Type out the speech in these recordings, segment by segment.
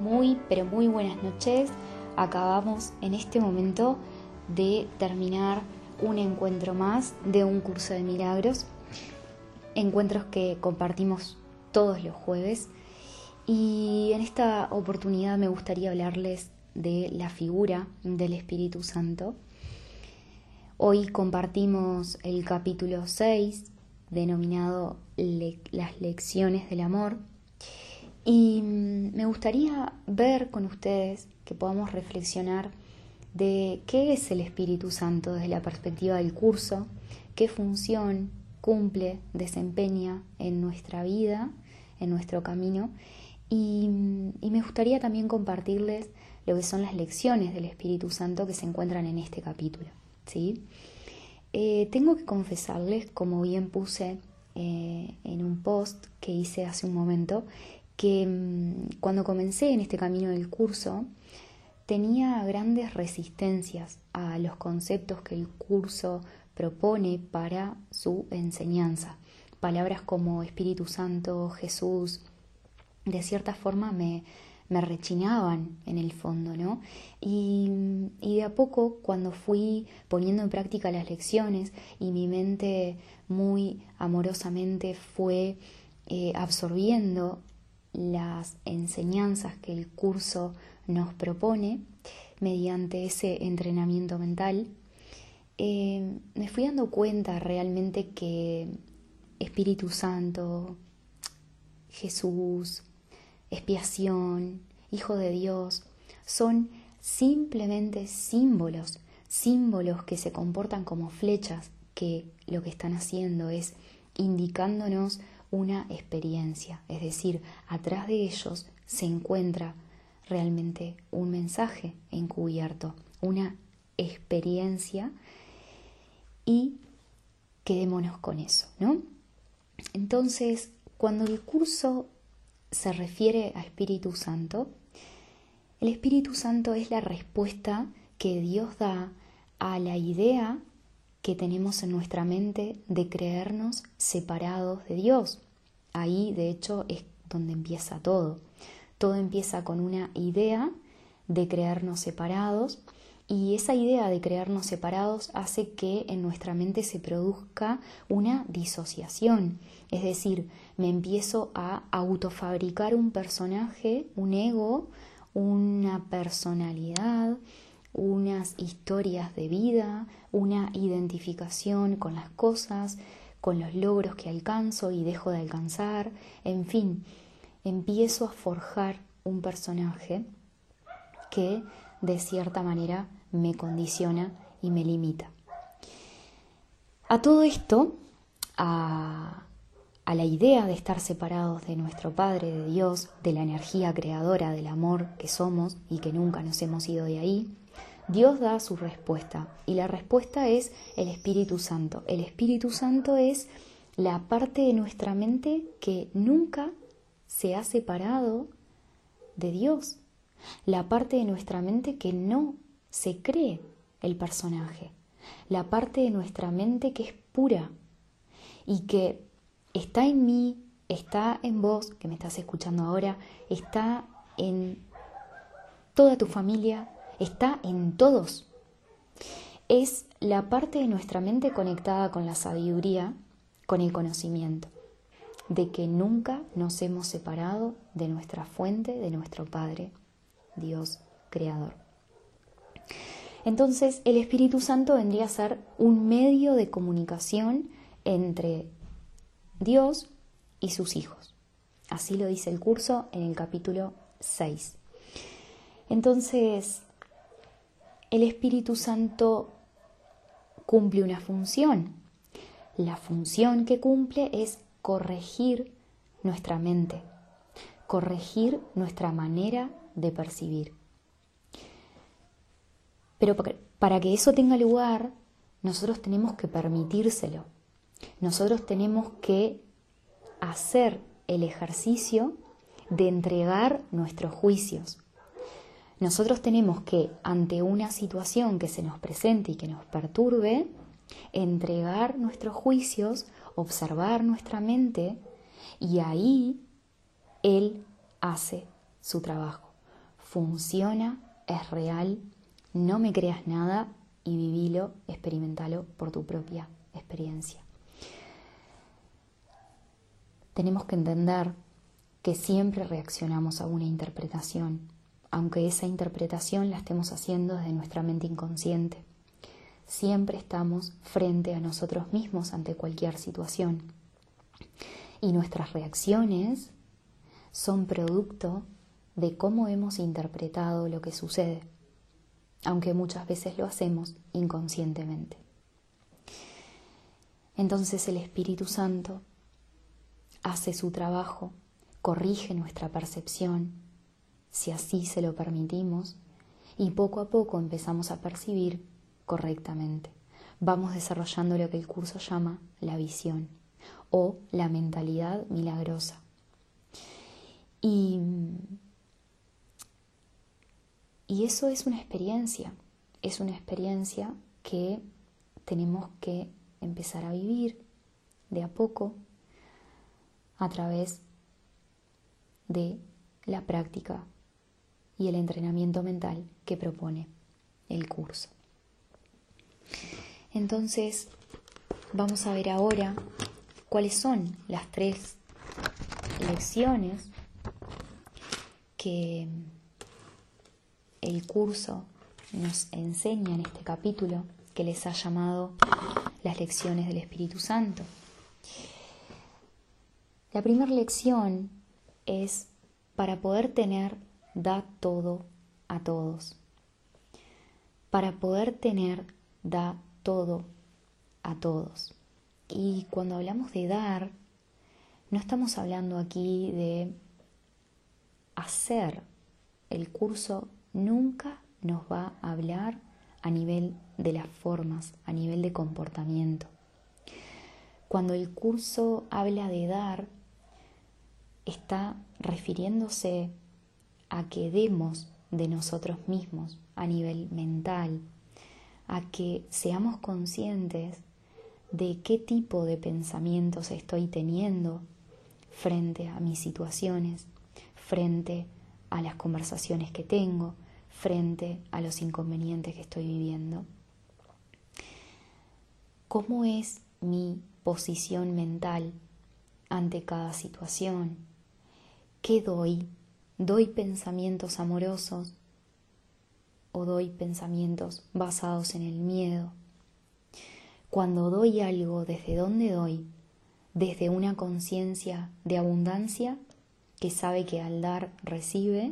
Muy, pero muy buenas noches. Acabamos en este momento de terminar un encuentro más de un curso de milagros. Encuentros que compartimos todos los jueves. Y en esta oportunidad me gustaría hablarles de la figura del Espíritu Santo. Hoy compartimos el capítulo 6, denominado Las lecciones del amor y mm, me gustaría ver con ustedes que podamos reflexionar de qué es el Espíritu Santo desde la perspectiva del curso, qué función cumple, desempeña en nuestra vida, en nuestro camino. Y, mm, me gustaría también compartirles lo que son las lecciones del Espíritu Santo que se encuentran en este capítulo. ¿sí? Eh, tengo que confesarles, como bien puse eh, en un post que hice hace un momento, que mm, cuando comencé en este camino del curso tenía grandes resistencias a los conceptos que el curso propone para su enseñanza. Palabras como Espíritu Santo, Jesús, de cierta forma me, me rechinaban en el fondo, ¿no? Y, y, de a poco, cuando fui poniendo en práctica las lecciones y mi mente muy amorosamente fue eh, absorbiendo las enseñanzas que el curso nos propone mediante ese entrenamiento mental, eh, me fui dando cuenta realmente que Espíritu Santo, Jesús, expiación, Hijo de Dios, son simplemente símbolos, símbolos que se comportan como flechas, que lo que están haciendo es indicándonos una experiencia, es decir, atrás de ellos se encuentra realmente un mensaje encubierto, una experiencia y quedémonos con eso, ¿no? Entonces, cuando el curso se refiere a Espíritu Santo, el Espíritu Santo es la respuesta que Dios da a la idea que tenemos en nuestra mente de creernos separados de Dios. Ahí, de hecho, es donde empieza todo. Todo empieza con una idea de creernos separados y esa idea de creernos separados hace que en nuestra mente se produzca una disociación. Es decir, me empiezo a autofabricar un personaje, un ego, una personalidad, unas historias de vida, una identificación con las cosas, con los logros que alcanzo y dejo de alcanzar, en fin, empiezo a forjar un personaje que de cierta manera me condiciona y me limita. A todo esto, a, la idea de estar separados de nuestro Padre, de Dios, de la energía creadora, del amor que somos y que nunca nos hemos ido de ahí, Dios da su respuesta y la respuesta es el Espíritu Santo. El Espíritu Santo es la parte de nuestra mente que nunca se ha separado de Dios, la parte de nuestra mente que no se cree el personaje, la parte de nuestra mente que es pura y que está en mí, está en vos, que me estás escuchando ahora, está en toda tu familia, está en todos. Es la parte de nuestra mente conectada con la sabiduría, con el conocimiento, de que nunca nos hemos separado de nuestra fuente, de nuestro Padre, Dios Creador. Entonces el Espíritu Santo vendría a ser un medio de comunicación entre Dios y sus hijos. Así lo dice el curso en el capítulo 6. Entonces, el Espíritu Santo cumple una función. La función que cumple es corregir nuestra mente, corregir nuestra manera de percibir. Pero para que eso tenga lugar, nosotros tenemos que permitírselo. Nosotros tenemos que hacer el ejercicio de entregar nuestros juicios, nosotros tenemos que, ante una situación que se nos presente y que nos perturbe, entregar nuestros juicios, observar nuestra mente y ahí Él hace su trabajo. funciona, es real, no me creas nada y vivilo, experimentalo por tu propia experiencia. Tenemos que entender que siempre reaccionamos a una interpretación, aunque esa interpretación la estemos haciendo desde nuestra mente inconsciente. Siempre estamos frente a nosotros mismos ante cualquier situación. Y nuestras reacciones son producto de cómo hemos interpretado lo que sucede, aunque muchas veces lo hacemos inconscientemente. Entonces el Espíritu Santo hace su trabajo, corrige nuestra percepción, si así se lo permitimos, y poco a poco empezamos a percibir correctamente. Vamos desarrollando lo que el curso llama la visión o la mentalidad milagrosa. Y, y eso es una experiencia, es una experiencia que tenemos que empezar a vivir de a poco a través de la práctica y el entrenamiento mental que propone el curso. Entonces, vamos a ver ahora cuáles son las tres lecciones que el curso nos enseña en este capítulo que les ha llamado las lecciones del Espíritu Santo. La primera lección es para poder tener, da todo a todos. Para poder tener, da todo a todos. Y cuando hablamos de dar, no estamos hablando aquí de hacer. El curso nunca nos va a hablar a nivel de las formas, a nivel de comportamiento. Cuando el curso habla de dar, está refiriéndose a que demos de nosotros mismos a nivel mental, a que seamos conscientes de qué tipo de pensamientos estoy teniendo frente a mis situaciones, frente a las conversaciones que tengo, frente a los inconvenientes que estoy viviendo. ¿Cómo es mi posición mental ante cada situación? ¿Qué doy? ¿Doy pensamientos amorosos o doy pensamientos basados en el miedo? Cuando doy algo, ¿desde dónde doy? ¿Desde una conciencia de abundancia que sabe que al dar recibe?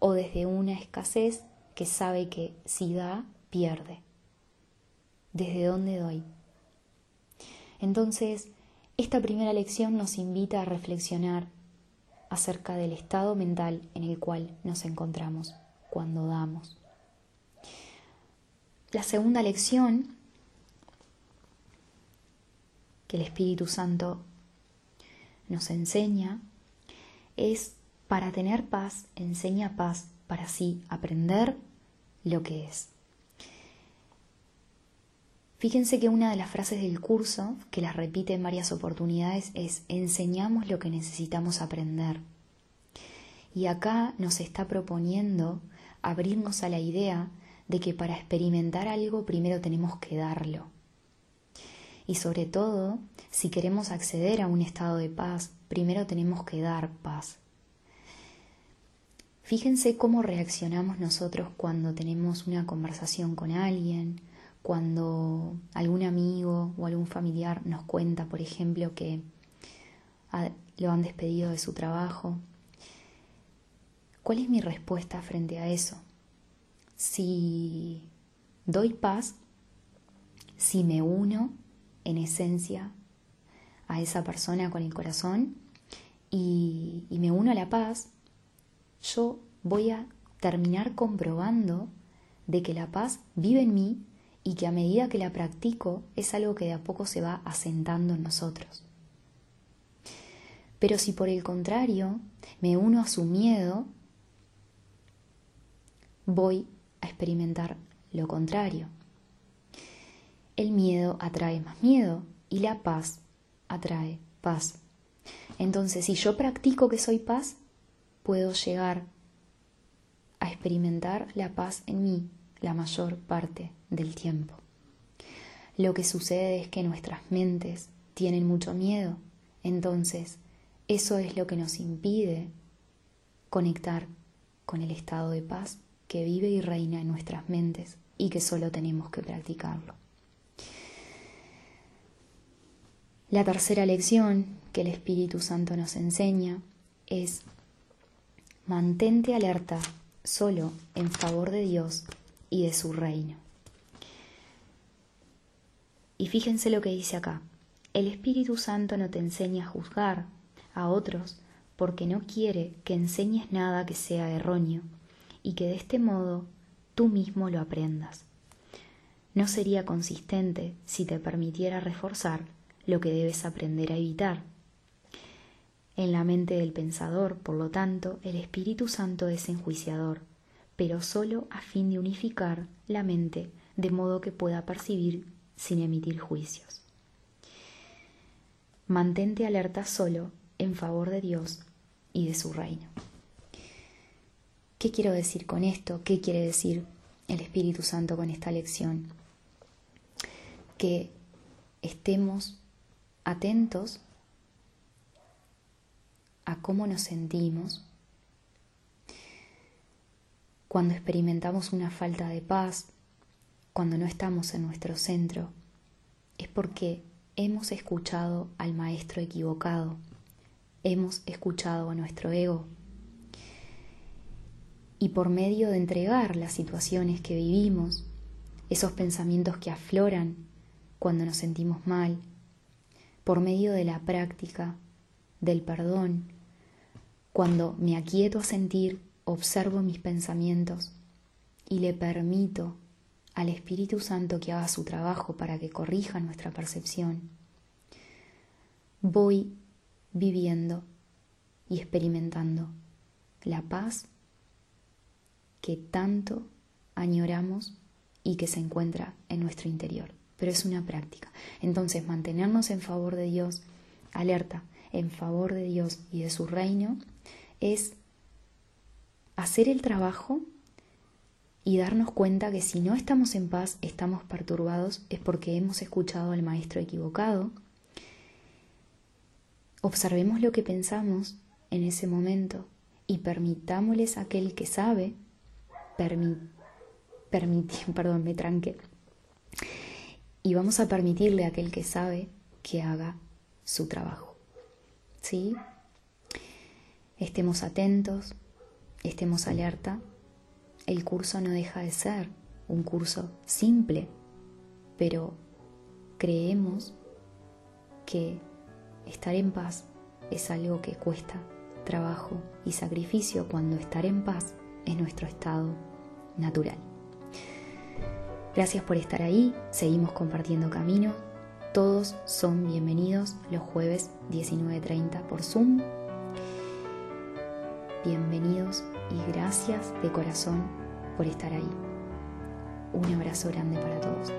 ¿O desde una escasez que sabe que si da, pierde? ¿Desde dónde doy? Entonces, esta primera lección nos invita a reflexionar acerca del estado mental en el cual nos encontramos cuando damos. La segunda lección que el Espíritu Santo nos enseña es para tener paz, enseña paz para así aprender lo que es. Fíjense que una de las frases del curso, que las repite en varias oportunidades, es enseñamos lo que necesitamos aprender. Y acá nos está proponiendo abrirnos a la idea de que para experimentar algo primero tenemos que darlo. Y sobre todo, si queremos acceder a un estado de paz, primero tenemos que dar paz. Fíjense cómo reaccionamos nosotros cuando tenemos una conversación con alguien, cuando algún amigo o algún familiar nos cuenta, por ejemplo, que lo han despedido de su trabajo. ¿Cuál es mi respuesta frente a eso? Si doy paz, si me uno en esencia a esa persona con el corazón y, me uno a la paz, yo voy a terminar comprobando de que la paz vive en mí y que a medida que la practico es algo que de a poco se va asentando en nosotros. Pero si por el contrario me uno a su miedo, voy a experimentar lo contrario. El miedo atrae más miedo y la paz atrae paz. Entonces, si yo practico que soy paz, puedo llegar experimentar la paz en mí la mayor parte del tiempo. Lo que sucede es que nuestras mentes tienen mucho miedo, entonces eso es lo que nos impide conectar con el estado de paz que vive y reina en nuestras mentes y que solo tenemos que practicarlo. La tercera lección que el Espíritu Santo nos enseña es mantente alerta solo en favor de Dios y de su reino. Y fíjense lo que dice acá. El Espíritu Santo no te enseña a juzgar a otros porque no quiere que enseñes nada que sea erróneo y que de este modo tú mismo lo aprendas. No sería consistente si te permitiera reforzar lo que debes aprender a evitar. En la mente del pensador, por lo tanto, el Espíritu Santo es enjuiciador, pero solo a fin de unificar la mente de modo que pueda percibir sin emitir juicios. Mantente alerta solo en favor de Dios y de su reino. ¿Qué quiero decir con esto? ¿Qué quiere decir el Espíritu Santo con esta lección? Que estemos atentos a cómo nos sentimos cuando experimentamos una falta de paz, cuando no estamos en nuestro centro, es porque hemos escuchado al maestro equivocado, hemos escuchado a nuestro ego. Y por medio de entregar las situaciones que vivimos, esos pensamientos que afloran cuando nos sentimos mal, por medio de la práctica, del perdón, cuando me aquieto a sentir, observo mis pensamientos y le permito al Espíritu Santo que haga su trabajo para que corrija nuestra percepción, voy viviendo y experimentando la paz que tanto añoramos y que se encuentra en nuestro interior. Pero es una práctica. Entonces, mantenernos en favor de Dios, alerta, en favor de Dios y de su reino, es hacer el trabajo y darnos cuenta que si no estamos en paz, estamos perturbados, es porque hemos escuchado al maestro equivocado. Observemos lo que pensamos en ese momento y permitámosles a aquel que sabe, permi, perdón, me tranqué, y vamos a permitirle a aquel que sabe que haga su trabajo. ¿Sí? Estemos atentos, estemos alerta el curso no deja de ser un curso simple, pero creemos que estar en paz es algo que cuesta trabajo y sacrificio cuando estar en paz es nuestro estado natural. Gracias por estar ahí, seguimos compartiendo camino. Todos son bienvenidos los jueves 19.30 por Zoom. Bienvenidos y gracias de corazón por estar ahí. Un abrazo grande para todos.